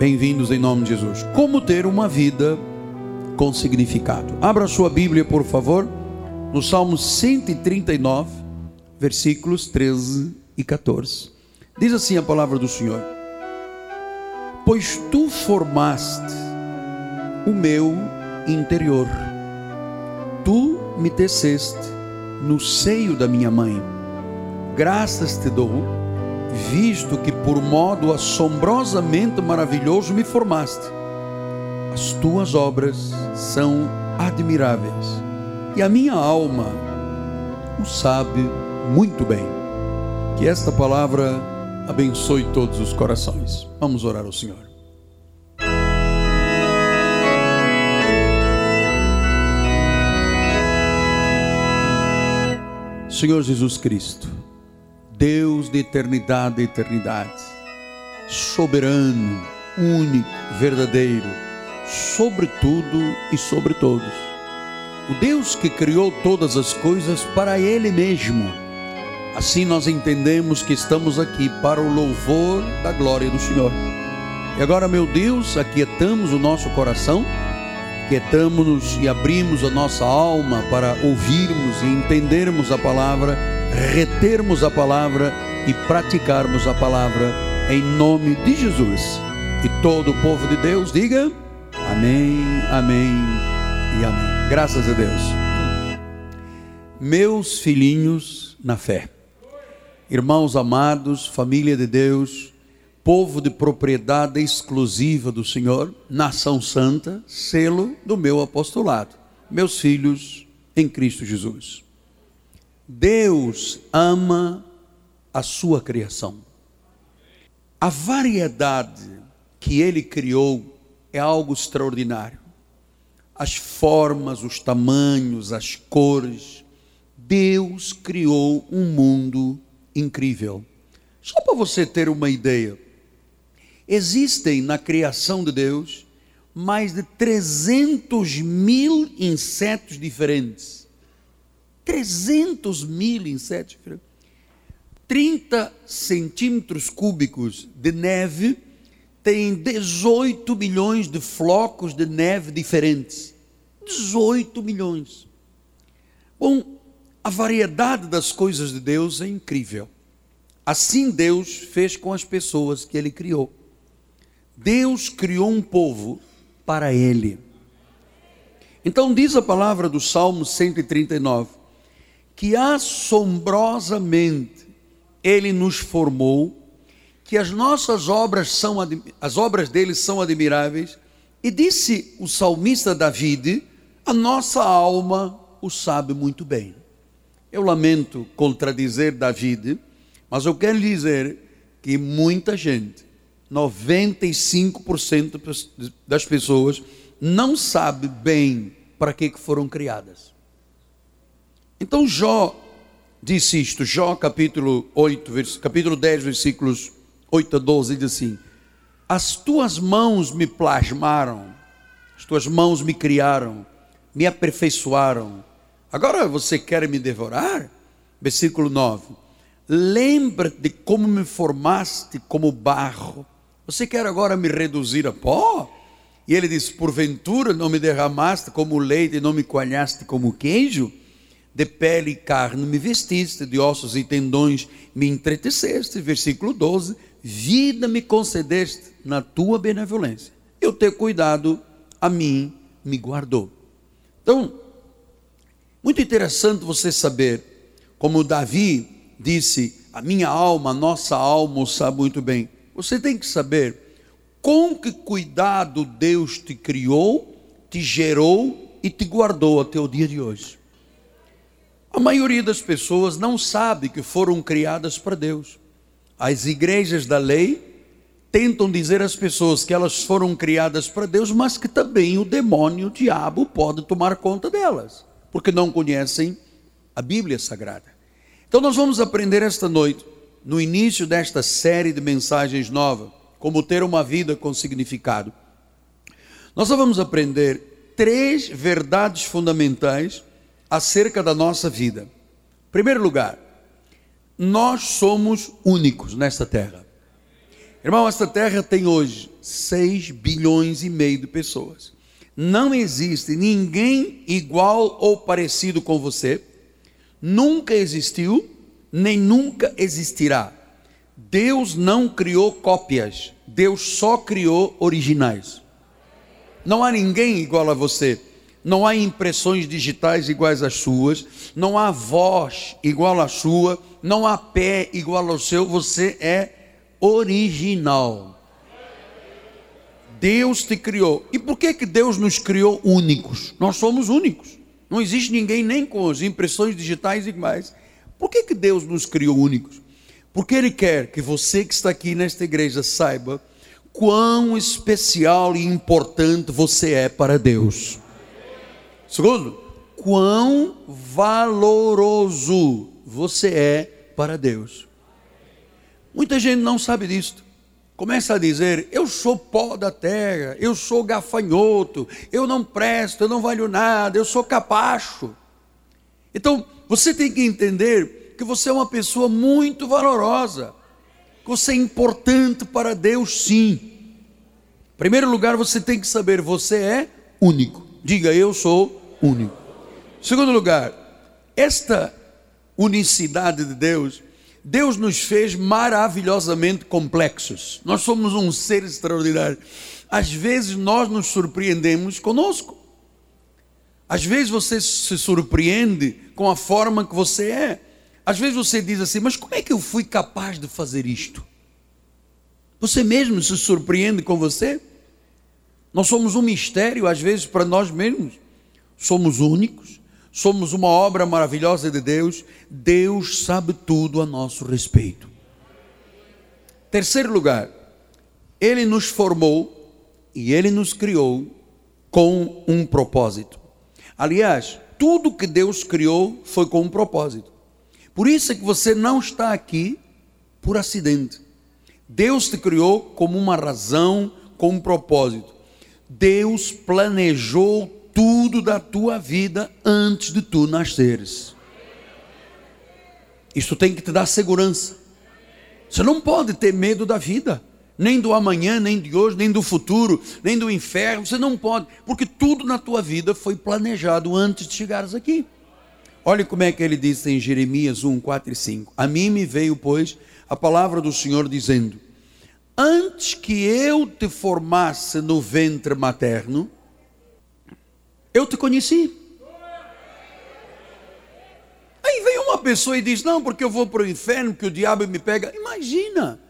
Bem-vindos em nome de Jesus. Como ter uma vida com significado? Abra sua Bíblia, por favor, no Salmo 139, versículos 13 e 14. Diz assim a palavra do Senhor: Pois tu formaste o meu interior, tu me teceste no seio da minha mãe. Graças te dou visto que por modo assombrosamente maravilhoso me formaste. As tuas obras são admiráveis e a minha alma o sabe muito bem. Que esta palavra abençoe todos os corações. Vamos orar ao Senhor. Senhor Jesus Cristo, Deus de eternidade a eternidade, soberano, único, verdadeiro, sobre tudo e sobre todos. O Deus que criou todas as coisas para Ele mesmo. Assim nós entendemos que estamos aqui para o louvor da glória do Senhor. E agora, meu Deus, aquietamos o nosso coração, aquietamos-nos e abrimos a nossa alma para ouvirmos e entendermos a palavra retermos a palavra e praticarmos a palavra em nome de Jesus. E todo o povo de Deus diga amém, amém e amém. Graças a Deus. Meus filhinhos na fé, irmãos amados, família de Deus, povo de propriedade exclusiva do Senhor, nação santa, selo do meu apostolado, meus filhos em Cristo Jesus. Deus ama a sua criação. A variedade que ele criou é algo extraordinário. As formas, os tamanhos, as cores. Deus criou um mundo incrível. Só para você ter uma ideia, existem na criação de Deus mais de 300 mil insetos diferentes 300 mil insetos. 30 centímetros cúbicos de neve tem 18 milhões de flocos de neve diferentes. 18 milhões. Bom, a variedade das coisas de Deus é incrível. Assim Deus fez com as pessoas que Ele criou. Deus criou um povo para Ele. Então diz a palavra do Salmo 139: que assombrosamente ele nos formou, que as nossas obras são as obras dele são admiráveis, e disse o salmista David, a nossa alma o sabe muito bem. Eu lamento contradizer David, mas eu quero dizer que muita gente, 95% das pessoas não sabe bem para que foram criadas. Então Jó disse isto, Jó capítulo 8, capítulo 10, versículos 8 a 12, diz assim: As tuas mãos me plasmaram, as tuas mãos me criaram, me aperfeiçoaram. Agora você quer me devorar? Versículo 9: Lembra-te de como me formaste como barro. Você quer agora me reduzir a pó? E ele diz: Porventura não me derramaste como leite e não me coalhaste como queijo? De pele e carne me vestiste, de ossos e tendões me entreteceste. Versículo 12: Vida me concedeste na tua benevolência. Eu ter cuidado, a mim me guardou. Então, muito interessante você saber, como Davi disse, a minha alma, a nossa alma sabe muito bem. Você tem que saber com que cuidado Deus te criou, te gerou e te guardou até o dia de hoje. A maioria das pessoas não sabe que foram criadas para Deus. As igrejas da lei tentam dizer às pessoas que elas foram criadas para Deus, mas que também o demônio, o diabo, pode tomar conta delas, porque não conhecem a Bíblia Sagrada. Então, nós vamos aprender esta noite, no início desta série de mensagens nova, como ter uma vida com significado. Nós vamos aprender três verdades fundamentais acerca da nossa vida. Em primeiro lugar, nós somos únicos nesta terra. Irmão, esta terra tem hoje 6 bilhões e meio de pessoas. Não existe ninguém igual ou parecido com você. Nunca existiu, nem nunca existirá. Deus não criou cópias, Deus só criou originais. Não há ninguém igual a você. Não há impressões digitais iguais às suas, não há voz igual à sua, não há pé igual ao seu, você é original. Deus te criou. E por que que Deus nos criou únicos? Nós somos únicos. Não existe ninguém nem com as impressões digitais iguais. Por que que Deus nos criou únicos? Porque ele quer que você que está aqui nesta igreja saiba quão especial e importante você é para Deus. Segundo, quão valoroso você é para Deus. Muita gente não sabe disto. Começa a dizer: Eu sou pó da terra, eu sou gafanhoto, eu não presto, eu não valho nada, eu sou capacho. Então, você tem que entender que você é uma pessoa muito valorosa, que você é importante para Deus, sim. Em primeiro lugar, você tem que saber: você é único. Diga, eu sou único. Segundo lugar, esta unicidade de Deus, Deus nos fez maravilhosamente complexos. Nós somos um ser extraordinário. Às vezes nós nos surpreendemos conosco. Às vezes você se surpreende com a forma que você é. Às vezes você diz assim: Mas como é que eu fui capaz de fazer isto? Você mesmo se surpreende com você? Nós somos um mistério, às vezes, para nós mesmos somos únicos, somos uma obra maravilhosa de Deus, Deus sabe tudo a nosso respeito. Terceiro lugar, Ele nos formou e Ele nos criou com um propósito. Aliás, tudo que Deus criou foi com um propósito. Por isso é que você não está aqui por acidente. Deus te criou como uma razão, com um propósito. Deus planejou tudo da tua vida antes de tu nasceres. Isso tem que te dar segurança. Você não pode ter medo da vida, nem do amanhã, nem de hoje, nem do futuro, nem do inferno. Você não pode, porque tudo na tua vida foi planejado antes de chegares aqui. Olha como é que ele disse em Jeremias 1, 4 e 5. A mim me veio, pois, a palavra do Senhor dizendo: Antes que eu te formasse no ventre materno, eu te conheci. Aí vem uma pessoa e diz: Não, porque eu vou para o inferno, que o diabo me pega. Imagina,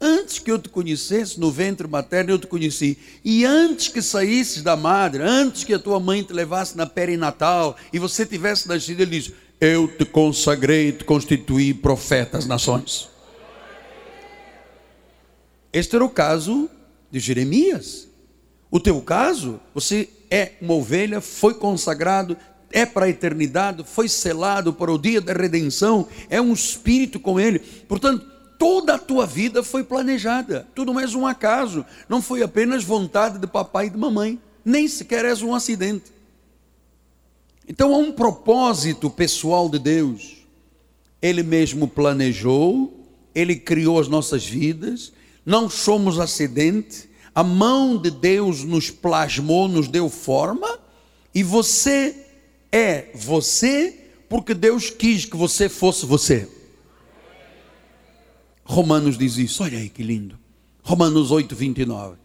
antes que eu te conhecesse no ventre materno, eu te conheci. E antes que saísses da madre, antes que a tua mãe te levasse na perinatal e você tivesse nascido, ele diz: Eu te consagrei te constituí profeta às nações. Este era o caso de Jeremias. O teu caso, você é uma ovelha, foi consagrado, é para a eternidade, foi selado para o dia da redenção, é um espírito com ele. Portanto, toda a tua vida foi planejada, tudo mais um acaso, não foi apenas vontade de papai e de mamãe, nem sequer és um acidente. Então há um propósito pessoal de Deus. Ele mesmo planejou, ele criou as nossas vidas, não somos acidente, a mão de Deus nos plasmou, nos deu forma, e você é você porque Deus quis que você fosse você. Romanos diz isso, olha aí que lindo. Romanos 8, 29.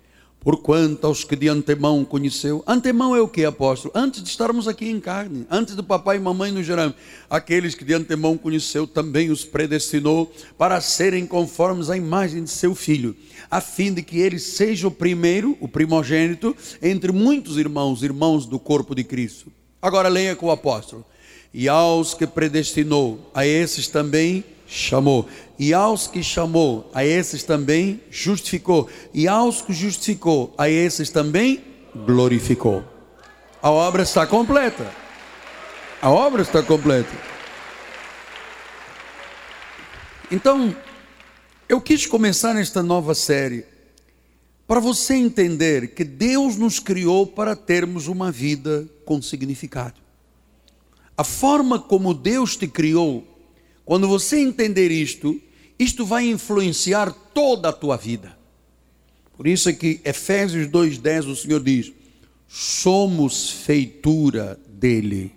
Porquanto aos que de antemão conheceu, antemão é o que, apóstolo? Antes de estarmos aqui em carne, antes do papai e mamãe nos geramos, aqueles que de antemão conheceu também os predestinou para serem conformes à imagem de seu filho, a fim de que ele seja o primeiro, o primogênito, entre muitos irmãos, irmãos do corpo de Cristo. Agora leia com o apóstolo. E aos que predestinou, a esses também chamou. E aos que chamou, a esses também justificou. E aos que justificou, a esses também glorificou. A obra está completa. A obra está completa. Então, eu quis começar nesta nova série para você entender que Deus nos criou para termos uma vida com significado. A forma como Deus te criou quando você entender isto, isto vai influenciar toda a tua vida. Por isso é que Efésios 2,10 o Senhor diz: somos feitura dele,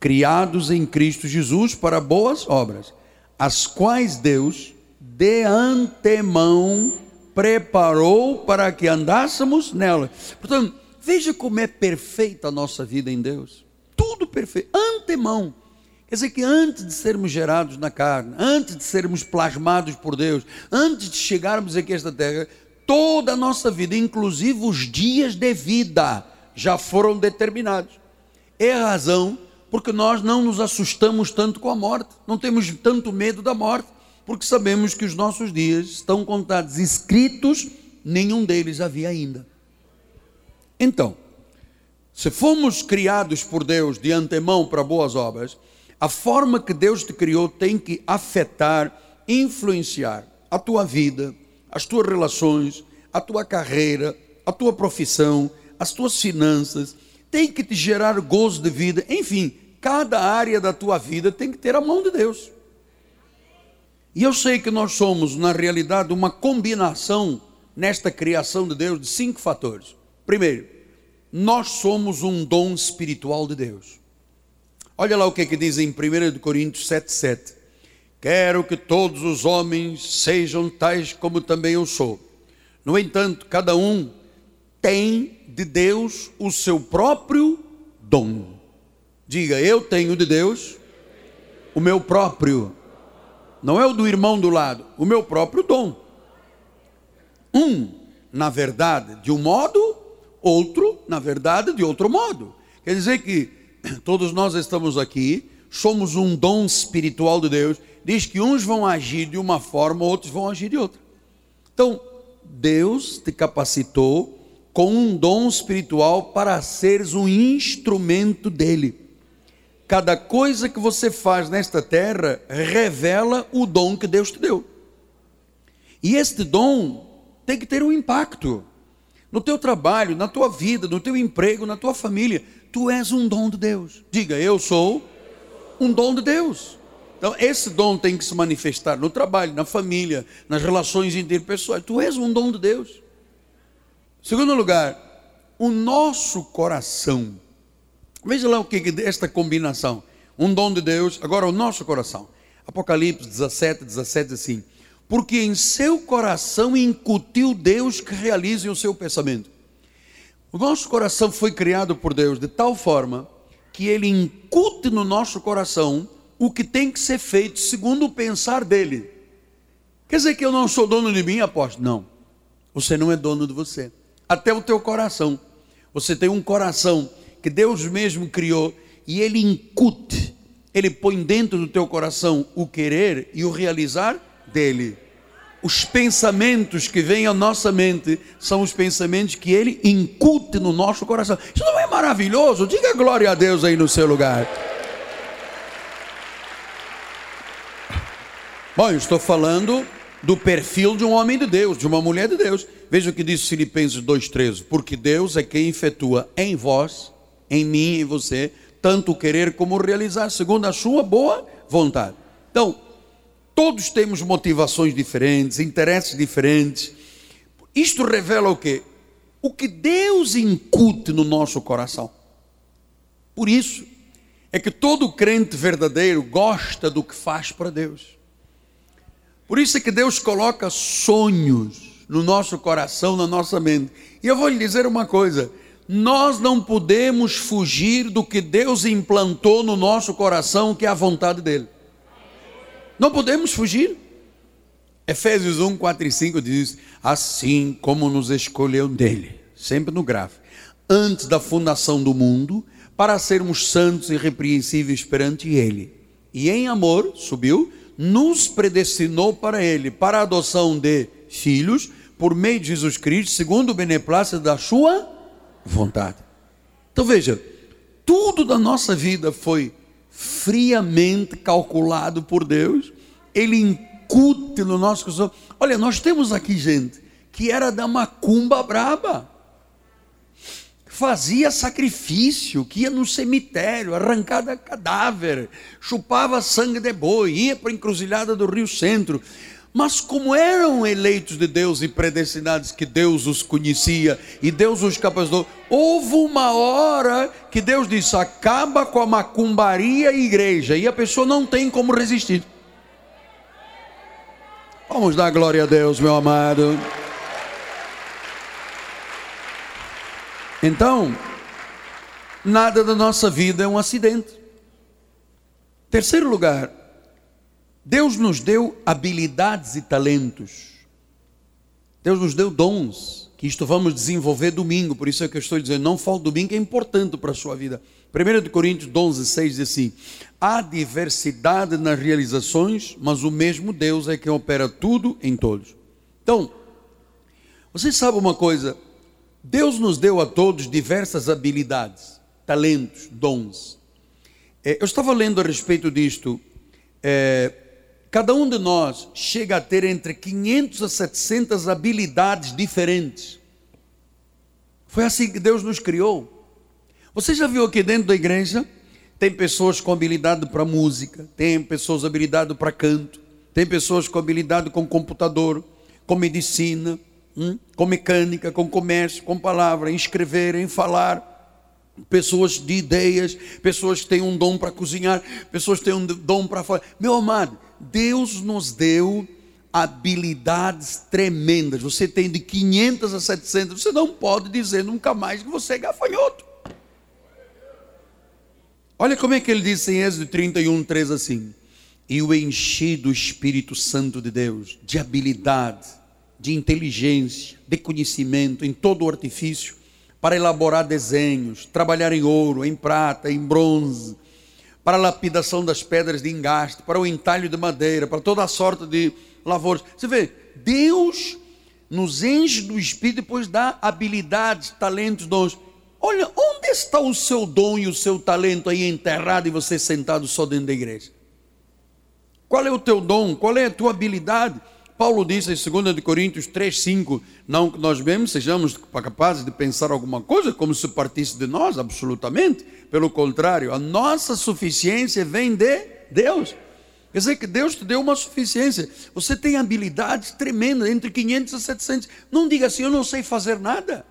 criados em Cristo Jesus para boas obras, as quais Deus de antemão preparou para que andássemos nela. Portanto, veja como é perfeita a nossa vida em Deus. Tudo perfeito, antemão. Quer dizer que antes de sermos gerados na carne, antes de sermos plasmados por Deus, antes de chegarmos aqui a esta terra, toda a nossa vida, inclusive os dias de vida, já foram determinados. É a razão porque nós não nos assustamos tanto com a morte, não temos tanto medo da morte, porque sabemos que os nossos dias estão contados, escritos, nenhum deles havia ainda. Então, se fomos criados por Deus de antemão para boas obras, a forma que Deus te criou tem que afetar, influenciar a tua vida, as tuas relações, a tua carreira, a tua profissão, as tuas finanças, tem que te gerar gozo de vida, enfim, cada área da tua vida tem que ter a mão de Deus. E eu sei que nós somos, na realidade, uma combinação nesta criação de Deus de cinco fatores. Primeiro, nós somos um dom espiritual de Deus. Olha lá o que, é que diz em 1 Coríntios 7,7. Quero que todos os homens sejam tais como também eu sou. No entanto, cada um tem de Deus o seu próprio dom. Diga, eu tenho de Deus o meu próprio. Não é o do irmão do lado, o meu próprio dom. Um, na verdade, de um modo, outro, na verdade, de outro modo. Quer dizer que todos nós estamos aqui, somos um dom espiritual de Deus, diz que uns vão agir de uma forma, outros vão agir de outra. Então, Deus te capacitou com um dom espiritual para seres um instrumento dele. Cada coisa que você faz nesta terra revela o dom que Deus te deu. E este dom tem que ter um impacto no teu trabalho, na tua vida, no teu emprego, na tua família. Tu és um dom de Deus. Diga, eu sou um dom de Deus. Então, esse dom tem que se manifestar no trabalho, na família, nas relações interpessoais. Tu és um dom de Deus. Segundo lugar, o nosso coração. Veja lá o que é esta combinação. Um dom de Deus, agora o nosso coração. Apocalipse 17, 17 diz assim: Porque em seu coração incutiu Deus que realize o seu pensamento. O nosso coração foi criado por Deus de tal forma que ele incute no nosso coração o que tem que ser feito segundo o pensar dele. Quer dizer que eu não sou dono de mim, apóstolo? Não. Você não é dono de você. Até o teu coração. Você tem um coração que Deus mesmo criou e ele incute, ele põe dentro do teu coração o querer e o realizar dele os pensamentos que vêm à nossa mente são os pensamentos que ele incute no nosso coração. Isso não é maravilhoso? Diga glória a Deus aí no seu lugar. Bom, eu estou falando do perfil de um homem de Deus, de uma mulher de Deus. Veja o que diz Filipenses 2,13: Porque Deus é quem efetua em vós, em mim e em você, tanto querer como realizar, segundo a sua boa vontade. Então, Todos temos motivações diferentes, interesses diferentes. Isto revela o quê? O que Deus incute no nosso coração. Por isso é que todo crente verdadeiro gosta do que faz para Deus. Por isso é que Deus coloca sonhos no nosso coração, na nossa mente. E eu vou lhe dizer uma coisa: nós não podemos fugir do que Deus implantou no nosso coração, que é a vontade dEle. Não podemos fugir. Efésios 1, 4 e 5 diz: Assim como nos escolheu nele, sempre no grave, antes da fundação do mundo, para sermos santos e irrepreensíveis perante ele. E em amor, subiu, nos predestinou para ele, para a adoção de filhos, por meio de Jesus Cristo, segundo o beneplácito da sua vontade. Então veja, tudo da nossa vida foi friamente calculado por Deus, ele incute no nosso coração. Olha, nós temos aqui gente que era da macumba braba, fazia sacrifício, que ia no cemitério, arrancada cadáver, chupava sangue de boi, ia para a encruzilhada do Rio Centro. Mas como eram eleitos de Deus e predestinados que Deus os conhecia e Deus os capacitou, houve uma hora que Deus disse: acaba com a macumbaria e igreja, e a pessoa não tem como resistir. Vamos dar glória a Deus, meu amado. Então, nada da nossa vida é um acidente. Terceiro lugar, Deus nos deu habilidades e talentos. Deus nos deu dons, que isto vamos desenvolver domingo, por isso é que eu estou dizendo, não falte domingo, é importante para a sua vida. 1 Coríntios 11, 6 diz assim: há diversidade nas realizações, mas o mesmo Deus é quem opera tudo em todos. Então, você sabe uma coisa? Deus nos deu a todos diversas habilidades, talentos, dons. É, eu estava lendo a respeito disto. É, cada um de nós chega a ter entre 500 a 700 habilidades diferentes. Foi assim que Deus nos criou. Você já viu aqui dentro da igreja? Tem pessoas com habilidade para música, tem pessoas habilidade para canto, tem pessoas com habilidade com computador, com medicina, hum? com mecânica, com comércio, com palavra, em escrever, em falar. Pessoas de ideias, pessoas que têm um dom para cozinhar, pessoas que têm um dom para falar. Meu amado, Deus nos deu habilidades tremendas. Você tem de 500 a 700. Você não pode dizer nunca mais que você é gafanhoto. Olha como é que ele diz em Êxodo 31, 3 assim: E o enchi do Espírito Santo de Deus, de habilidade, de inteligência, de conhecimento, em todo o artifício, para elaborar desenhos, trabalhar em ouro, em prata, em bronze, para a lapidação das pedras de engaste, para o entalho de madeira, para toda a sorte de lavouras. Você vê, Deus nos enche do Espírito e depois dá habilidades, talentos, dons. Olha, onde está o seu dom e o seu talento aí enterrado e você sentado só dentro da igreja? Qual é o teu dom? Qual é a tua habilidade? Paulo diz em 2 Coríntios 3, 5, não que nós mesmos sejamos capazes de pensar alguma coisa como se partisse de nós, absolutamente. Pelo contrário, a nossa suficiência vem de Deus. Quer dizer que Deus te deu uma suficiência. Você tem habilidades tremendas, entre 500 e 700. Não diga assim, eu não sei fazer nada.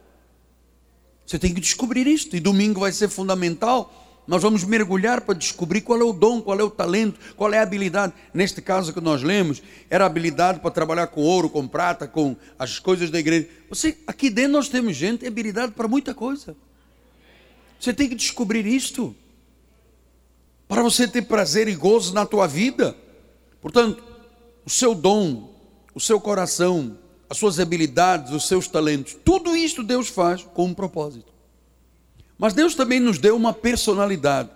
Você tem que descobrir isto. E domingo vai ser fundamental nós vamos mergulhar para descobrir qual é o dom, qual é o talento, qual é a habilidade. Neste caso que nós lemos, era habilidade para trabalhar com ouro, com prata, com as coisas da igreja. Você, aqui dentro nós temos gente, habilidade para muita coisa. Você tem que descobrir isto. Para você ter prazer e gozo na tua vida. Portanto, o seu dom, o seu coração, as suas habilidades, os seus talentos, tudo isto Deus faz com um propósito. Mas Deus também nos deu uma personalidade.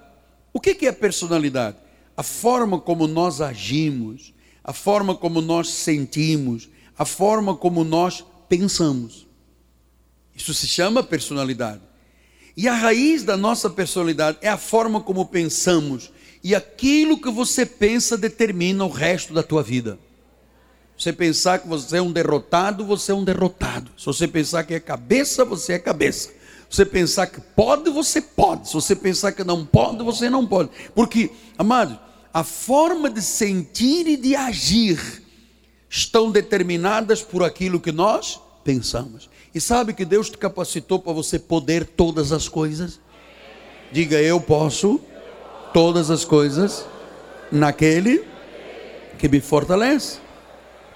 O que é personalidade? A forma como nós agimos, a forma como nós sentimos, a forma como nós pensamos. Isso se chama personalidade. E a raiz da nossa personalidade é a forma como pensamos. E aquilo que você pensa determina o resto da tua vida. Você pensar que você é um derrotado, você é um derrotado. Se você pensar que é cabeça, você é cabeça você pensar que pode, você pode. Se você pensar que não pode, você não pode. Porque, amado, a forma de sentir e de agir estão determinadas por aquilo que nós pensamos. E sabe que Deus te capacitou para você poder todas as coisas? Diga, eu posso todas as coisas naquele que me fortalece.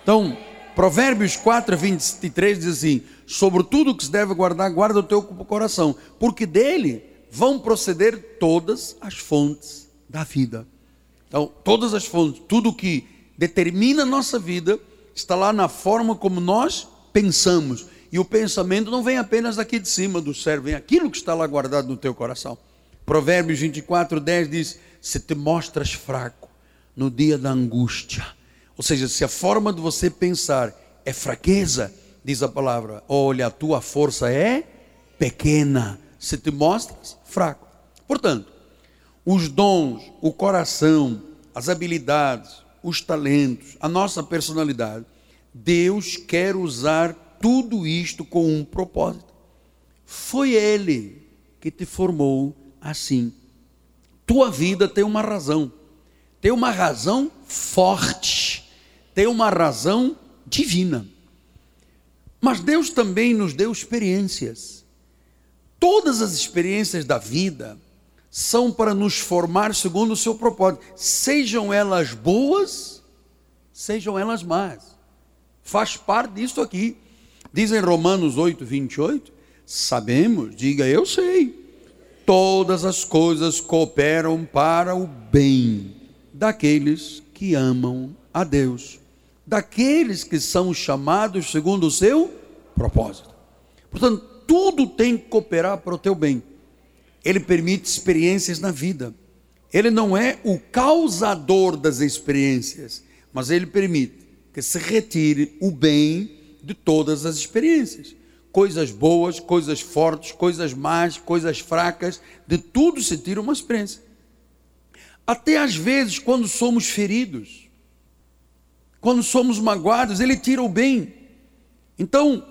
Então, Provérbios 4, 23 diz assim: Sobre tudo que se deve guardar, guarda o teu coração, porque dele vão proceder todas as fontes da vida. Então, todas as fontes, tudo que determina a nossa vida, está lá na forma como nós pensamos. E o pensamento não vem apenas daqui de cima do cérebro, vem aquilo que está lá guardado no teu coração. Provérbios 24, 10 diz: Se te mostras fraco no dia da angústia, ou seja, se a forma de você pensar é fraqueza, diz a palavra, olha, a tua força é pequena, se te mostras fraco. Portanto, os dons, o coração, as habilidades, os talentos, a nossa personalidade, Deus quer usar tudo isto com um propósito. Foi Ele que te formou assim. Tua vida tem uma razão, tem uma razão forte tem uma razão divina. Mas Deus também nos deu experiências. Todas as experiências da vida são para nos formar segundo o seu propósito, sejam elas boas, sejam elas más. Faz parte disso aqui. Diz em Romanos 8, 28, sabemos, diga eu sei, todas as coisas cooperam para o bem daqueles que amam a Deus, daqueles que são chamados segundo o seu propósito. Portanto, tudo tem que cooperar para o teu bem. Ele permite experiências na vida. Ele não é o causador das experiências, mas ele permite que se retire o bem de todas as experiências. Coisas boas, coisas fortes, coisas más, coisas fracas, de tudo se tira uma experiência. Até às vezes, quando somos feridos, quando somos magoados, Ele tira o bem. Então,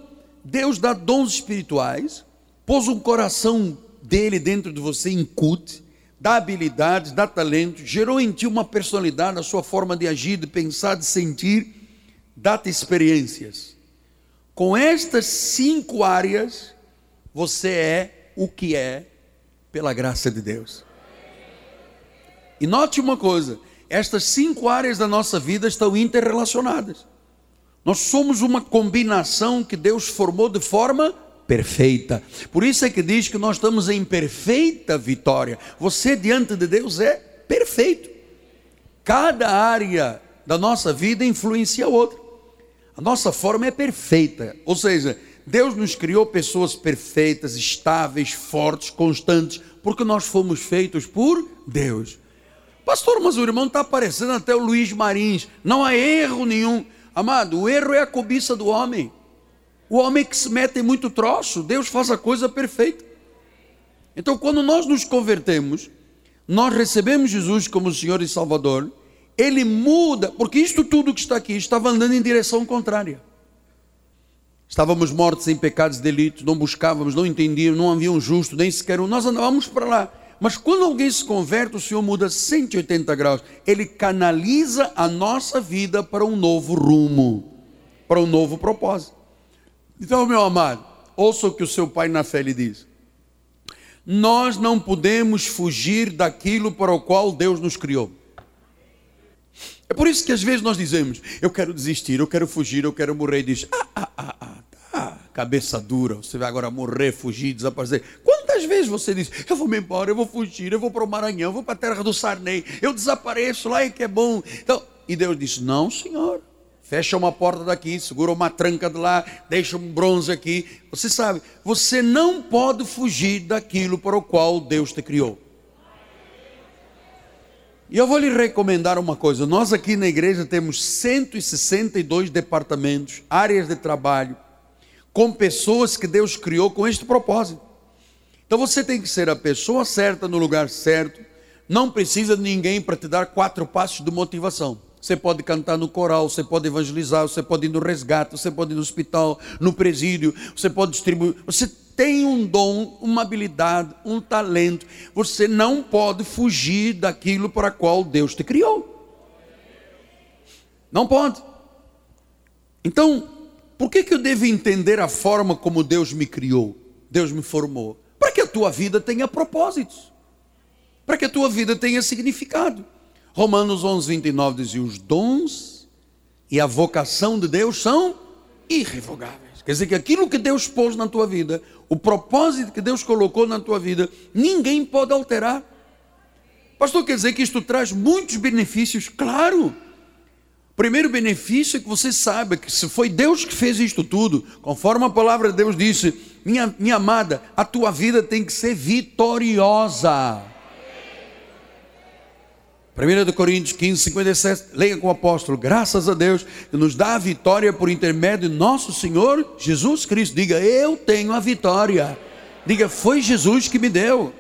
Deus dá dons espirituais, pôs um coração dele dentro de você incute, dá habilidades, dá talento, gerou em ti uma personalidade, a sua forma de agir, de pensar, de sentir, dá-te experiências. Com estas cinco áreas, você é o que é pela graça de Deus. E note uma coisa: estas cinco áreas da nossa vida estão interrelacionadas. Nós somos uma combinação que Deus formou de forma perfeita. Por isso é que diz que nós estamos em perfeita vitória. Você diante de Deus é perfeito. Cada área da nossa vida influencia a outra. A nossa forma é perfeita, ou seja, Deus nos criou pessoas perfeitas, estáveis, fortes, constantes, porque nós fomos feitos por Deus. Pastor, mas o irmão está aparecendo até o Luiz Marins. Não há erro nenhum. Amado, o erro é a cobiça do homem. O homem que se mete em muito troço, Deus faz a coisa perfeita. Então, quando nós nos convertemos, nós recebemos Jesus como Senhor e Salvador, Ele muda, porque isto tudo que está aqui estava andando em direção contrária. Estávamos mortos em pecados e delitos, não buscávamos, não entendíamos, não havia um justo, nem sequer um, nós andávamos para lá. Mas quando alguém se converte, o Senhor muda 180 graus. Ele canaliza a nossa vida para um novo rumo, para um novo propósito. Então, meu amado, ouça o que o seu pai na fé lhe diz. Nós não podemos fugir daquilo para o qual Deus nos criou. É por isso que às vezes nós dizemos: Eu quero desistir, eu quero fugir, eu quero morrer. E diz: Ah, ah, ah, ah, cabeça dura, você vai agora morrer, fugir, desaparecer. Quantas vezes você diz: Eu vou me embora, eu vou fugir, eu vou para o Maranhão, eu vou para a terra do Sarney, eu desapareço lá e que é bom. Então, e Deus disse: Não, Senhor. Fecha uma porta daqui, segura uma tranca de lá, deixa um bronze aqui. Você sabe, você não pode fugir daquilo para o qual Deus te criou. E eu vou lhe recomendar uma coisa: nós aqui na igreja temos 162 departamentos, áreas de trabalho, com pessoas que Deus criou com este propósito. Então você tem que ser a pessoa certa no lugar certo, não precisa de ninguém para te dar quatro passos de motivação. Você pode cantar no coral, você pode evangelizar, você pode ir no resgate, você pode ir no hospital, no presídio, você pode distribuir. Você tem um dom, uma habilidade, um talento. Você não pode fugir daquilo para qual Deus te criou. Não pode. Então, por que, que eu devo entender a forma como Deus me criou, Deus me formou? Para que a tua vida tenha propósitos, para que a tua vida tenha significado. Romanos 11, 29 diz: os dons e a vocação de Deus são irrevogáveis. Quer dizer que aquilo que Deus pôs na tua vida, o propósito que Deus colocou na tua vida, ninguém pode alterar. Pastor, quer dizer que isto traz muitos benefícios? Claro. Primeiro benefício é que você saiba que se foi Deus que fez isto tudo, conforme a palavra de Deus disse, minha, minha amada, a tua vida tem que ser vitoriosa. 1 Coríntios 15, 57, leia com o apóstolo, graças a Deus, que nos dá a vitória por intermédio de nosso Senhor Jesus Cristo. Diga, eu tenho a vitória. Diga, foi Jesus que me deu.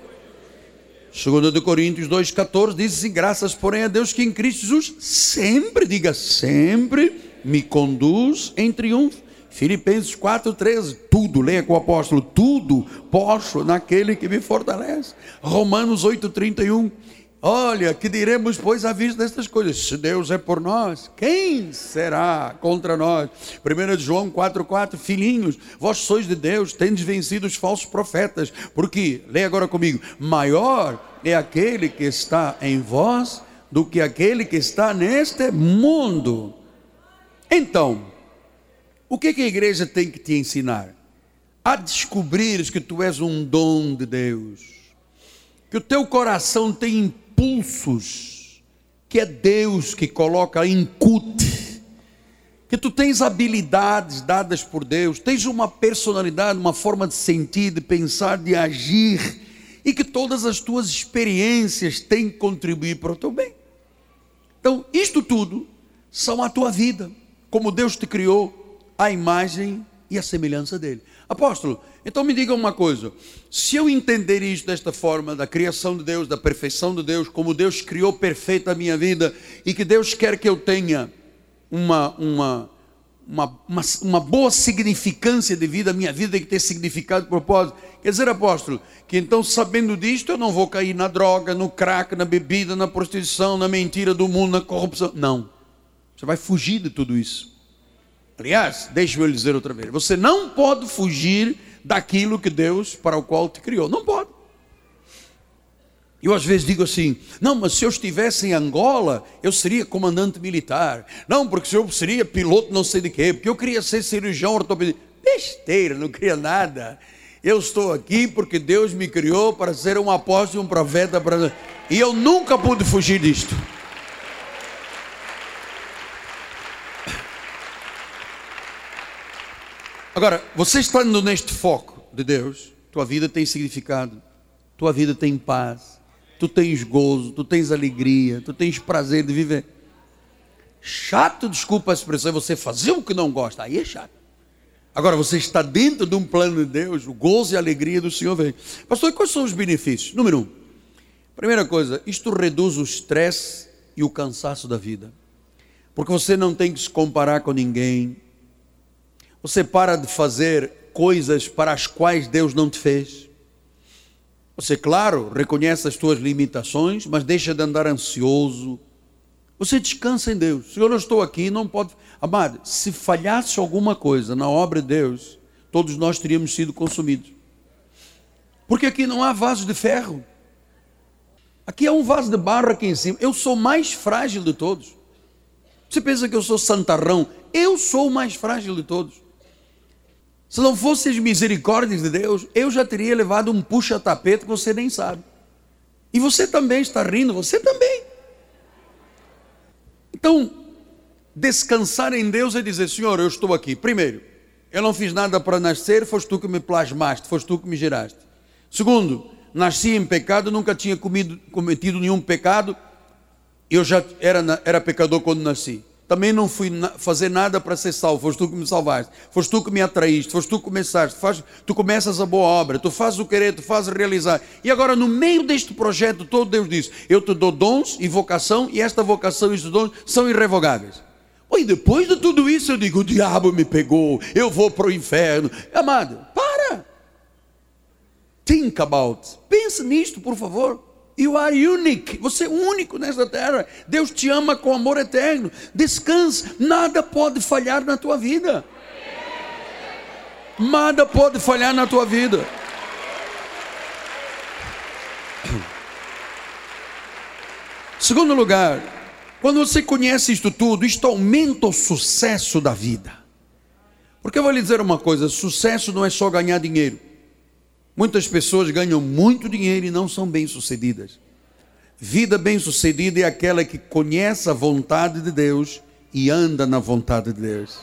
2 Coríntios 2,14 diz assim: graças, porém, a Deus que em Cristo Jesus sempre, diga sempre, me conduz em triunfo. Filipenses 4,13, tudo, leia com o apóstolo, tudo posso naquele que me fortalece. Romanos 8,31, Olha, que diremos, pois, à vista destas coisas? Se Deus é por nós, quem será contra nós? 1 João 4,4: Filhinhos, vós sois de Deus, tendes vencido os falsos profetas, porque, leia agora comigo, maior é aquele que está em vós do que aquele que está neste mundo. Então, o que, que a igreja tem que te ensinar? A descobrir que tu és um dom de Deus, que o teu coração tem impulsos que é Deus que coloca, incute, que tu tens habilidades dadas por Deus, tens uma personalidade, uma forma de sentir, de pensar, de agir, e que todas as tuas experiências têm que contribuir para o teu bem. Então, isto tudo são a tua vida, como Deus te criou, a imagem e a semelhança dele. Apóstolo, então me diga uma coisa: se eu entender isto desta forma, da criação de Deus, da perfeição de Deus, como Deus criou perfeita a minha vida e que Deus quer que eu tenha uma, uma, uma, uma, uma boa significância de vida, a minha vida tem que ter significado e propósito. Quer dizer, apóstolo, que então sabendo disto eu não vou cair na droga, no crack, na bebida, na prostituição, na mentira do mundo, na corrupção. Não. Você vai fugir de tudo isso. Aliás, deixa eu lhe dizer outra vez: você não pode fugir daquilo que Deus para o qual te criou. Não pode. Eu às vezes digo assim: não, mas se eu estivesse em Angola, eu seria comandante militar. Não, porque se eu seria piloto, não sei de quê, porque eu queria ser cirurgião ortopedista. Besteira, não queria nada. Eu estou aqui porque Deus me criou para ser um apóstolo um profeta. Para... E eu nunca pude fugir disto. Agora, você estando neste foco de Deus, tua vida tem significado, tua vida tem paz, tu tens gozo, tu tens alegria, tu tens prazer de viver. Chato, desculpa a expressão, é você fazer o que não gosta, aí é chato. Agora, você está dentro de um plano de Deus, o gozo e a alegria do Senhor vem. Pastor, quais são os benefícios? Número um, primeira coisa, isto reduz o estresse e o cansaço da vida. Porque você não tem que se comparar com ninguém, você para de fazer coisas para as quais Deus não te fez. Você, claro, reconhece as tuas limitações, mas deixa de andar ansioso. Você descansa em Deus. Senhor, eu estou aqui, não pode. Amado, se falhasse alguma coisa na obra de Deus, todos nós teríamos sido consumidos. Porque aqui não há vaso de ferro. Aqui é um vaso de barro aqui em cima. Eu sou mais frágil de todos. Você pensa que eu sou santarrão? Eu sou o mais frágil de todos. Se não fossem as misericórdias de Deus, eu já teria levado um puxa-tapete que você nem sabe. E você também está rindo, você também. Então, descansar em Deus é dizer: Senhor, eu estou aqui. Primeiro, eu não fiz nada para nascer, foste tu que me plasmaste, foste tu que me geraste. Segundo, nasci em pecado, nunca tinha comido, cometido nenhum pecado, eu já era, era pecador quando nasci. Também não fui fazer nada para ser salvo, foste tu que me salvaste, foste tu que me atraíste, foste tu que começaste, faz, tu começas a boa obra, tu fazes o querer, tu fazes realizar. E agora, no meio deste projeto todo, Deus diz: Eu te dou dons e vocação, e esta vocação e estes dons são irrevogáveis. E depois de tudo isso, eu digo: O diabo me pegou, eu vou para o inferno. Amado, para. Think about. Pense nisto, por favor. You are unique. Você é único nesta terra. Deus te ama com amor eterno. Descanse. Nada pode falhar na tua vida. Nada pode falhar na tua vida. Segundo lugar, quando você conhece isto tudo, isto aumenta o sucesso da vida. Porque eu vou lhe dizer uma coisa: sucesso não é só ganhar dinheiro. Muitas pessoas ganham muito dinheiro e não são bem-sucedidas. Vida bem-sucedida é aquela que conhece a vontade de Deus e anda na vontade de Deus.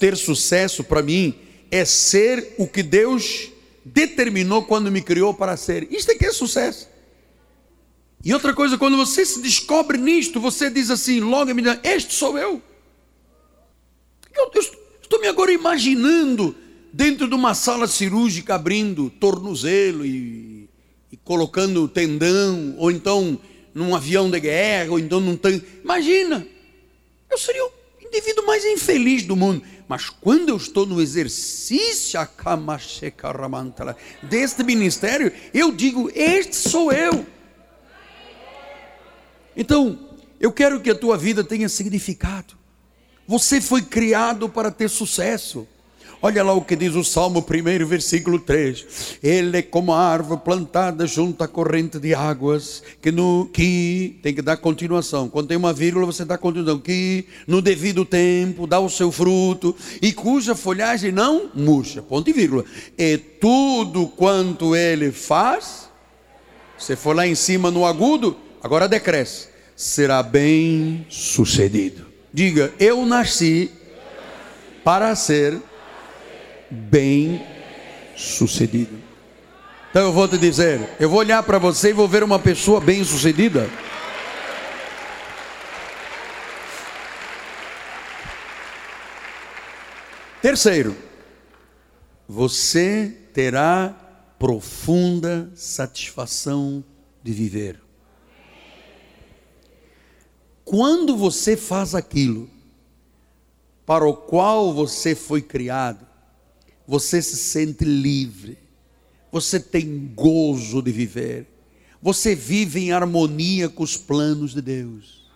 Ter sucesso para mim é ser o que Deus determinou quando me criou para ser. Isto é que é sucesso. E outra coisa, quando você se descobre nisto, você diz assim, logo me diz, este sou eu. Eu, eu estou me agora imaginando dentro de uma sala cirúrgica abrindo tornozelo e, e colocando tendão, ou então num avião de guerra, ou então num tanque. Imagina, eu seria o indivíduo mais infeliz do mundo. Mas quando eu estou no exercício deste ministério, eu digo: Este sou eu. Então, eu quero que a tua vida tenha significado. Você foi criado para ter sucesso. Olha lá o que diz o Salmo 1, versículo 3. Ele é como a árvore plantada junto à corrente de águas, que no que tem que dar continuação. Quando tem uma vírgula, você dá continuação. Que no devido tempo dá o seu fruto, e cuja folhagem não murcha. Ponto e vírgula. E tudo quanto ele faz, você for lá em cima no agudo, agora decresce. Será bem sucedido. Diga, eu nasci para ser bem sucedido. Então eu vou te dizer, eu vou olhar para você e vou ver uma pessoa bem sucedida. Terceiro, você terá profunda satisfação de viver. Quando você faz aquilo para o qual você foi criado, você se sente livre, você tem gozo de viver, você vive em harmonia com os planos de Deus.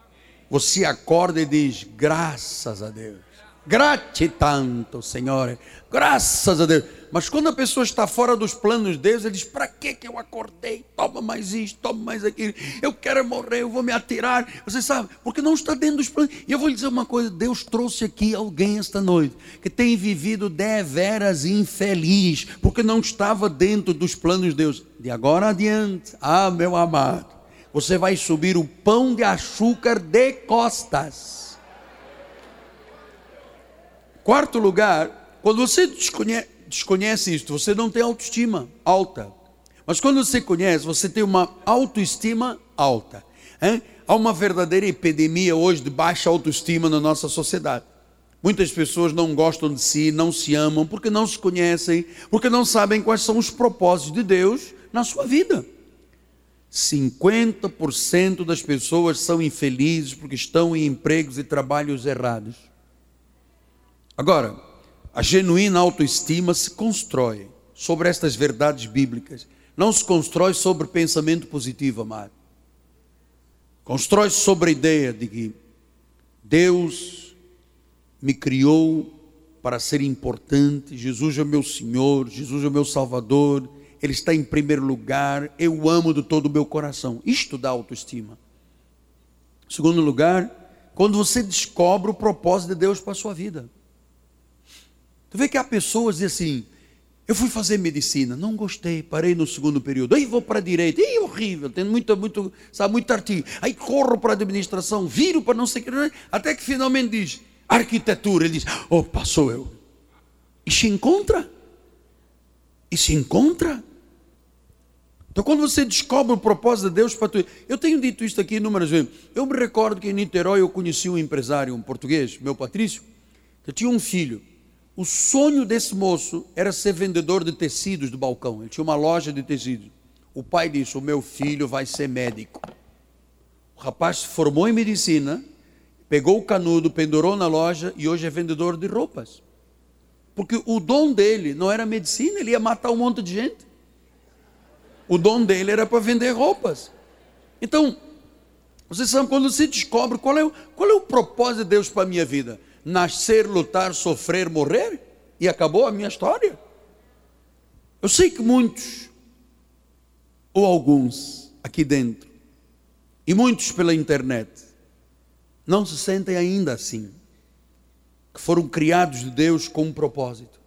Você acorda e diz: graças a Deus. Grate tanto, Senhor. Graças a Deus. Mas quando a pessoa está fora dos planos de Deus, ele diz: Para que eu acordei? Toma mais isto, toma mais aquilo. Eu quero morrer, eu vou me atirar. Você sabe, porque não está dentro dos planos. E eu vou lhe dizer uma coisa: Deus trouxe aqui alguém esta noite que tem vivido deveras infeliz, porque não estava dentro dos planos de Deus. De agora adiante, ah, meu amado, você vai subir o pão de açúcar de costas. Quarto lugar, quando você desconhece, desconhece isto, você não tem autoestima alta. Mas quando você conhece, você tem uma autoestima alta. Hein? Há uma verdadeira epidemia hoje de baixa autoestima na nossa sociedade. Muitas pessoas não gostam de si, não se amam, porque não se conhecem, porque não sabem quais são os propósitos de Deus na sua vida. 50% das pessoas são infelizes porque estão em empregos e trabalhos errados. Agora, a genuína autoestima se constrói sobre estas verdades bíblicas. Não se constrói sobre pensamento positivo, amado. Constrói sobre a ideia de que Deus me criou para ser importante, Jesus é o meu Senhor, Jesus é o meu Salvador, Ele está em primeiro lugar, eu amo de todo o meu coração. Isto dá autoestima. Segundo lugar, quando você descobre o propósito de Deus para a sua vida. Tu vê que há pessoas que assim, eu fui fazer medicina, não gostei, parei no segundo período, aí vou para a direita, aí horrível, tem muito, muito, sabe, muito artigo, aí corro para a administração, viro para não sei o que, até que finalmente diz, arquitetura, ele diz, opa, sou eu. E se encontra, e se encontra. Então, quando você descobre o propósito de Deus para tu, eu tenho dito isso aqui inúmeras vezes. Eu me recordo que em Niterói eu conheci um empresário, um português, meu Patrício, que tinha um filho. O sonho desse moço era ser vendedor de tecidos do balcão. Ele tinha uma loja de tecidos. O pai disse: O meu filho vai ser médico. O rapaz se formou em medicina, pegou o canudo, pendurou na loja e hoje é vendedor de roupas. Porque o dom dele não era medicina, ele ia matar um monte de gente. O dom dele era para vender roupas. Então, vocês sabem, quando você descobre qual é, o, qual é o propósito de Deus para a minha vida nascer, lutar, sofrer, morrer e acabou a minha história. Eu sei que muitos, ou alguns aqui dentro, e muitos pela internet, não se sentem ainda assim, que foram criados de Deus com um propósito,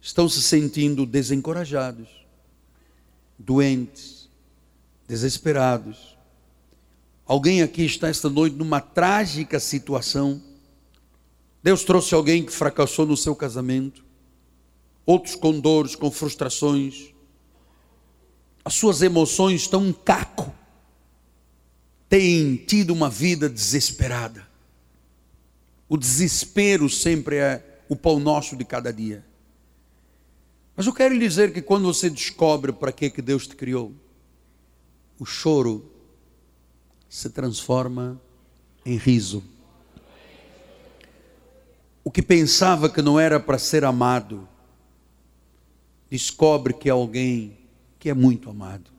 estão se sentindo desencorajados, doentes, desesperados. Alguém aqui está esta noite numa trágica situação Deus trouxe alguém que fracassou no seu casamento, outros com dores, com frustrações. As suas emoções estão um caco. Têm tido uma vida desesperada. O desespero sempre é o pão nosso de cada dia. Mas eu quero lhe dizer que quando você descobre para que, que Deus te criou, o choro se transforma em riso o que pensava que não era para ser amado, descobre que é alguém que é muito amado.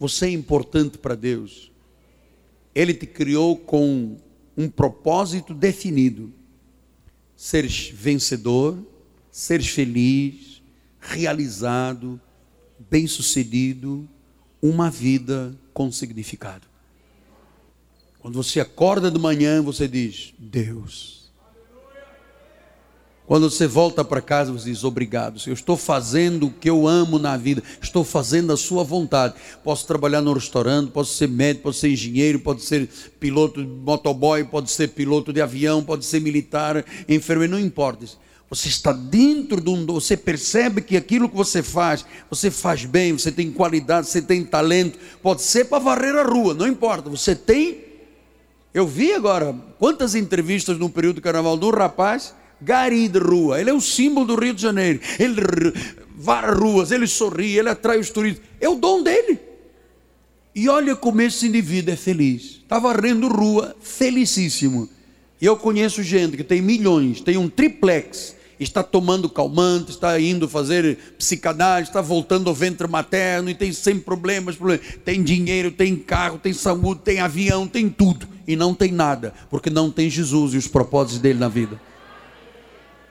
Você é importante para Deus. Ele te criou com um propósito definido: seres vencedor, seres feliz, realizado, bem-sucedido, uma vida com significado. Quando você acorda de manhã, você diz: Deus quando você volta para casa, você diz: Obrigado, Senhor. Estou fazendo o que eu amo na vida, estou fazendo a Sua vontade. Posso trabalhar no restaurante, posso ser médico, posso ser engenheiro, pode ser piloto de motoboy, pode ser piloto de avião, pode ser militar, enfermeiro, não importa. Você está dentro de um. Você percebe que aquilo que você faz, você faz bem, você tem qualidade, você tem talento. Pode ser para varrer a rua, não importa. Você tem. Eu vi agora quantas entrevistas no período do carnaval do rapaz gari de rua. Ele é o símbolo do Rio de Janeiro. Ele vara ruas, ele sorri, ele atrai os turistas. É o dom dele. E olha como esse indivíduo é feliz. Está varrendo rua, felicíssimo. E eu conheço gente que tem milhões, tem um triplex, está tomando calmante, está indo fazer psicanálise, está voltando ao ventre materno e tem sem problemas, problemas. Tem dinheiro, tem carro, tem saúde, tem avião, tem tudo. E não tem nada, porque não tem Jesus e os propósitos dele na vida.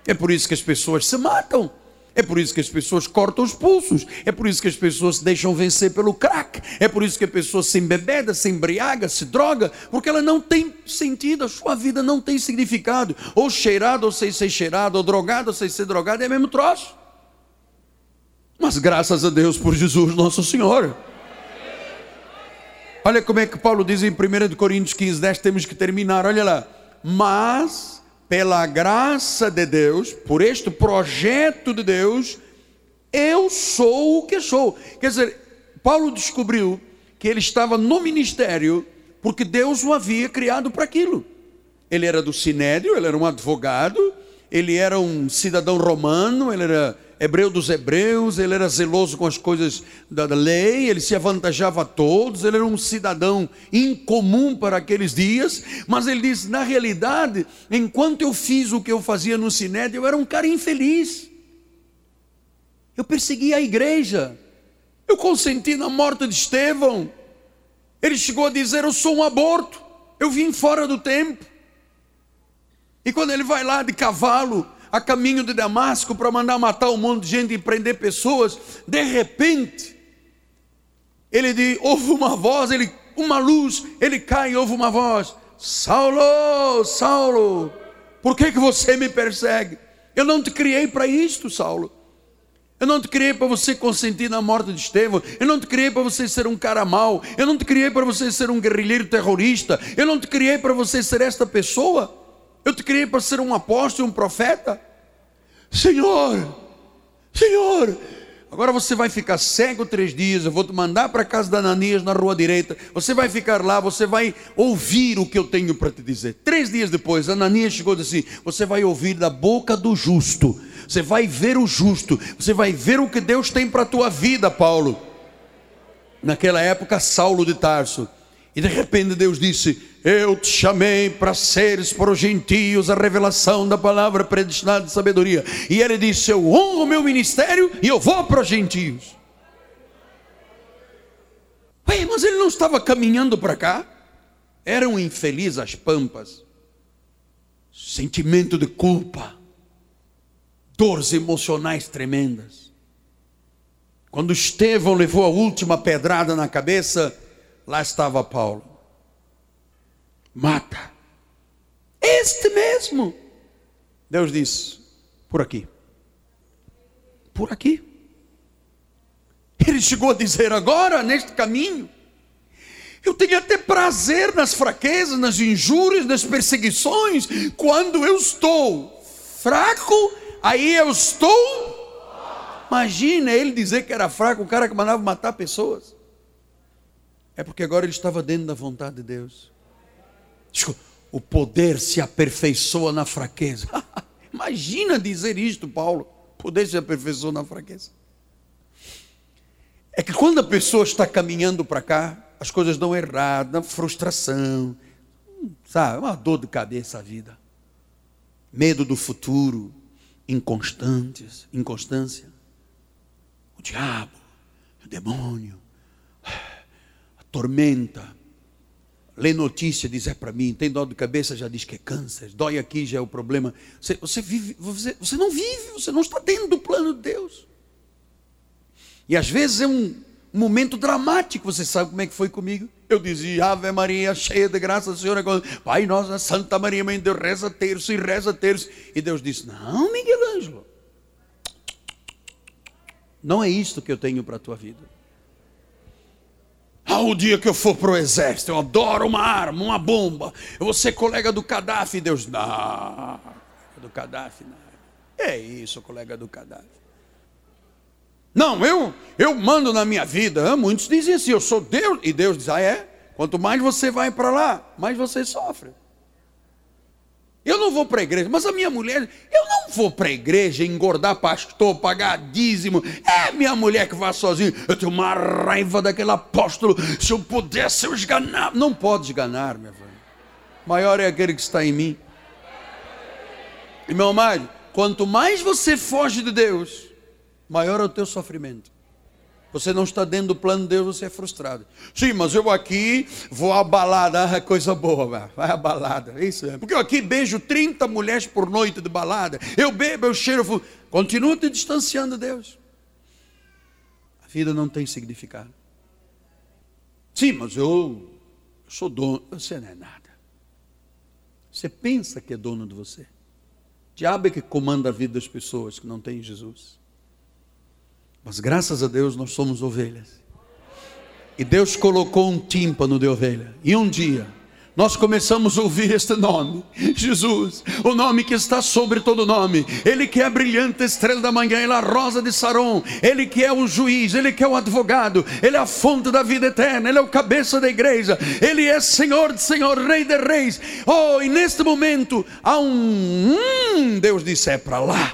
É por isso que as pessoas se matam. É por isso que as pessoas cortam os pulsos. É por isso que as pessoas se deixam vencer pelo crack. É por isso que a pessoa se embebeda, se embriaga, se droga, porque ela não tem sentido, a sua vida não tem significado. Ou cheirado, ou sem ser cheirado, ou drogado, ou sem ser drogado, é mesmo troço. Mas graças a Deus por Jesus Nosso Senhor. Olha como é que Paulo diz em 1 Coríntios 15, 10, temos que terminar, olha lá. Mas pela graça de Deus, por este projeto de Deus, eu sou o que sou. Quer dizer, Paulo descobriu que ele estava no ministério porque Deus o havia criado para aquilo. Ele era do sinédrio, ele era um advogado, ele era um cidadão romano, ele era hebreu dos hebreus, ele era zeloso com as coisas da lei, ele se avantajava a todos, ele era um cidadão incomum para aqueles dias, mas ele diz: na realidade, enquanto eu fiz o que eu fazia no Sinédrio, eu era um cara infeliz. Eu persegui a igreja, eu consenti na morte de Estevão. Ele chegou a dizer: Eu sou um aborto, eu vim fora do tempo. E quando ele vai lá de cavalo, a caminho de Damasco para mandar matar um monte de gente e prender pessoas, de repente, ele diz, ouve uma voz, ele, uma luz, ele cai e ouve uma voz: Saulo, Saulo, por que, que você me persegue? Eu não te criei para isto, Saulo. Eu não te criei para você consentir na morte de Estevão. Eu não te criei para você ser um cara mau. Eu não te criei para você ser um guerrilheiro terrorista. Eu não te criei para você ser esta pessoa. Eu te criei para ser um apóstolo, um profeta. Senhor, Senhor, agora você vai ficar cego três dias. Eu vou te mandar para a casa da Ananias na rua direita. Você vai ficar lá, você vai ouvir o que eu tenho para te dizer. Três dias depois, Ananias chegou e disse assim: Você vai ouvir da boca do justo. Você vai ver o justo. Você vai ver o que Deus tem para a tua vida, Paulo. Naquela época, Saulo de Tarso. E de repente Deus disse: eu te chamei para seres para os gentios a revelação da palavra predestinada de sabedoria. E ele disse: Eu honro o meu ministério e eu vou para os gentios. Ué, mas ele não estava caminhando para cá? Era um infeliz às pampas, sentimento de culpa, dores emocionais tremendas. Quando Estevão levou a última pedrada na cabeça, lá estava Paulo mata. Este mesmo. Deus disse: por aqui. Por aqui. Ele chegou a dizer agora, neste caminho, eu tenho até prazer nas fraquezas, nas injúrias, nas perseguições. Quando eu estou fraco, aí eu estou. Imagina ele dizer que era fraco, o cara que mandava matar pessoas. É porque agora ele estava dentro da vontade de Deus. O poder se aperfeiçoa na fraqueza. Imagina dizer isto, Paulo. O poder se aperfeiçoa na fraqueza. É que quando a pessoa está caminhando para cá, as coisas dão errado, frustração, sabe, uma dor de cabeça a vida. Medo do futuro, inconstantes, inconstância. O diabo, o demônio, a tormenta, lê notícia, diz é para mim, tem dor de cabeça, já diz que é câncer, dói aqui, já é o problema. Você, você vive, você, você não vive, você não está dentro do plano de Deus. E às vezes é um momento dramático, você sabe como é que foi comigo? Eu dizia, Ave Maria, cheia de graça, Senhor, Pai nossa, Santa Maria, Mãe de Deus, reza terço e reza terço. E Deus disse, não, Miguel Ângelo, não é isto que eu tenho para a tua vida. Ah, o dia que eu for para o exército, eu adoro uma arma, uma bomba. Eu vou ser colega do Gaddafi. Deus, não, do Gaddafi, não. É isso, colega do Gaddafi. Não, eu, eu mando na minha vida. Muitos dizem assim, eu sou Deus. E Deus diz, ah é? Quanto mais você vai para lá, mais você sofre. Eu não vou para a igreja, mas a minha mulher, eu não vou para a igreja engordar pastor, pagar dízimo. É minha mulher que vai sozinha. Eu tenho uma raiva daquele apóstolo. Se eu pudesse, eu esganar. Não pode esganar, minha filha. Maior é aquele que está em mim. E meu amado, quanto mais você foge de Deus, maior é o teu sofrimento. Você não está dentro do plano de Deus, você é frustrado. Sim, mas eu aqui vou à balada, ah, coisa boa, vai à balada. Isso é. Porque eu aqui beijo 30 mulheres por noite de balada. Eu bebo, eu cheiro. Continua te distanciando de Deus. A vida não tem significado. Sim, mas eu, eu sou dono. Você não é nada. Você pensa que é dono de você. O diabo é que comanda a vida das pessoas que não têm Jesus. Mas graças a Deus nós somos ovelhas. E Deus colocou um tímpano de ovelha. E um dia nós começamos a ouvir este nome, Jesus, o nome que está sobre todo nome, Ele que é a brilhante estrela da manhã, Ele é a rosa de Saron, Ele que é o juiz, Ele que é o advogado, Ele é a fonte da vida eterna, Ele é o cabeça da igreja, Ele é Senhor de Senhor, Rei de Reis. Oh, e neste momento há um, hum, Deus disse: é para lá.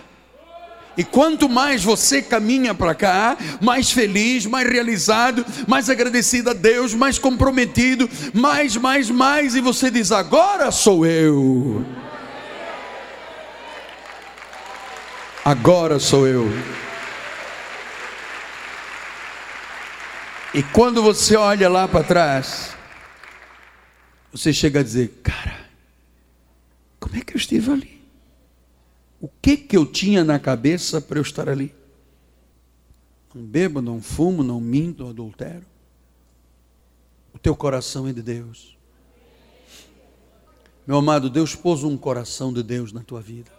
E quanto mais você caminha para cá, mais feliz, mais realizado, mais agradecido a Deus, mais comprometido, mais, mais, mais, e você diz: agora sou eu. Agora sou eu. E quando você olha lá para trás, você chega a dizer: cara, como é que eu estive ali? O que que eu tinha na cabeça para eu estar ali? Não bebo, não fumo, não minto, não adultero. O teu coração é de Deus. Meu amado, Deus pôs um coração de Deus na tua vida.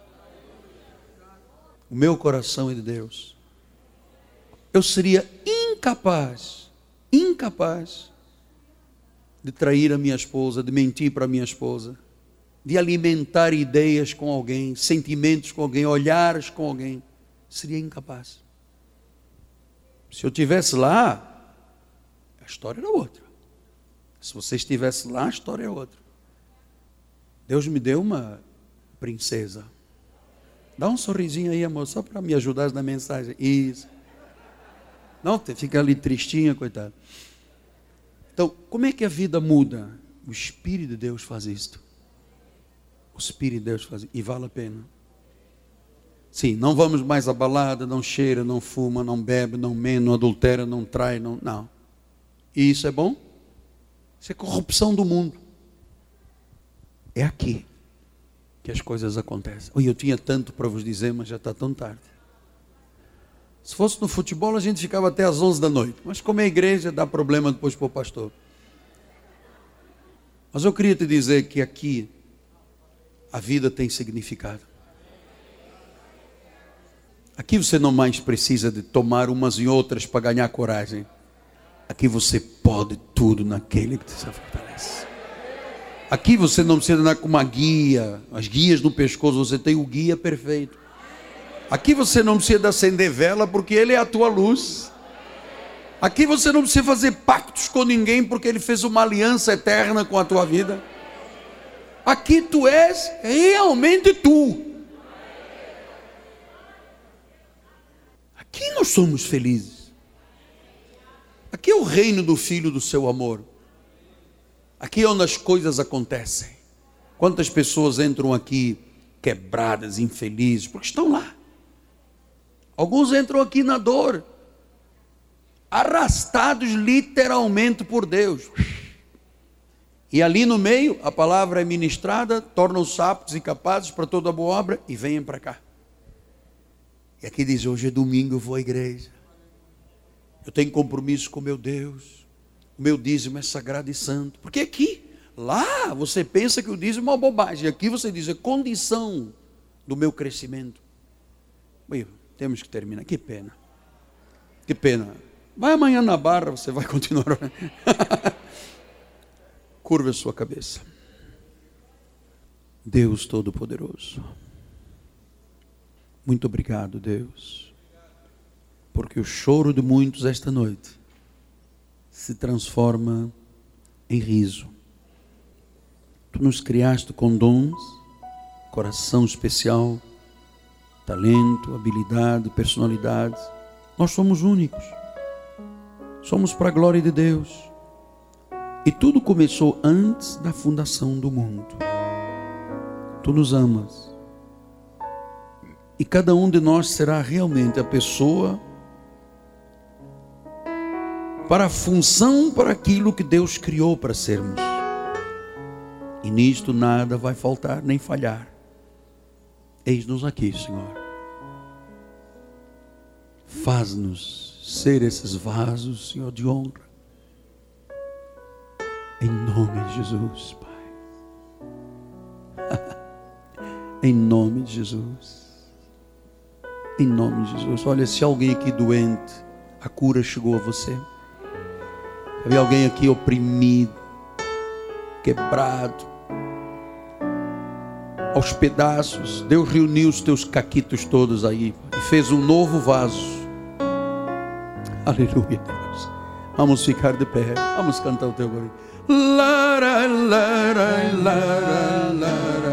O meu coração é de Deus. Eu seria incapaz, incapaz de trair a minha esposa, de mentir para a minha esposa de alimentar ideias com alguém, sentimentos com alguém, olhares com alguém, seria incapaz. Se eu tivesse lá, a história era outra. Se você estivesse lá, a história é outra. Deus me deu uma princesa. Dá um sorrisinho aí, amor, só para me ajudar na mensagem. Isso. Não, fica ali tristinha, coitado. Então, como é que a vida muda? O Espírito de Deus faz isto. O Espírito de Deus faz e vale a pena. Sim, não vamos mais à balada, não cheira, não fuma, não bebe, não mente, não adultera, não trai, não, não. E isso é bom? Isso é corrupção do mundo. É aqui que as coisas acontecem. Oi, eu tinha tanto para vos dizer, mas já está tão tarde. Se fosse no futebol, a gente ficava até às 11 da noite. Mas como é igreja, dá problema depois para o pastor. Mas eu queria te dizer que aqui a vida tem significado. Aqui você não mais precisa de tomar umas e outras para ganhar coragem. Aqui você pode tudo naquele que te fortalece. Aqui você não precisa andar com uma guia, as guias no pescoço, você tem o guia perfeito. Aqui você não precisa acender vela porque ele é a tua luz. Aqui você não precisa fazer pactos com ninguém porque ele fez uma aliança eterna com a tua vida. Aqui tu és realmente tu. Aqui nós somos felizes. Aqui é o reino do Filho do seu amor. Aqui é onde as coisas acontecem. Quantas pessoas entram aqui quebradas, infelizes, porque estão lá. Alguns entram aqui na dor, arrastados literalmente por Deus E ali no meio, a palavra é ministrada, torna os aptos e capazes para toda boa obra e venham para cá. E aqui diz: hoje é domingo, eu vou à igreja. Eu tenho compromisso com meu Deus. O meu dízimo é sagrado e santo. Porque aqui, lá, você pensa que o dízimo é uma bobagem. Aqui você diz: é condição do meu crescimento. Bem, temos que terminar. Que pena. Que pena. Vai amanhã na barra, você vai continuar. Curva a sua cabeça. Deus Todo-Poderoso. Muito obrigado, Deus. Porque o choro de muitos esta noite se transforma em riso. Tu nos criaste com dons, coração especial, talento, habilidade, personalidade. Nós somos únicos. Somos para a glória de Deus. E tudo começou antes da fundação do mundo. Tu nos amas. E cada um de nós será realmente a pessoa para a função, para aquilo que Deus criou para sermos. E nisto nada vai faltar nem falhar. Eis-nos aqui, Senhor. Faz-nos ser esses vasos, Senhor, de honra. Em nome de Jesus, Pai. em nome de Jesus. Em nome de Jesus. Olha, se alguém aqui doente, a cura chegou a você. Havia alguém aqui oprimido, quebrado, aos pedaços. Deus reuniu os teus caquitos todos aí e fez um novo vaso Aleluia, Deus. Vamos ficar de pé. Vamos cantar o teu glória. la la la la la la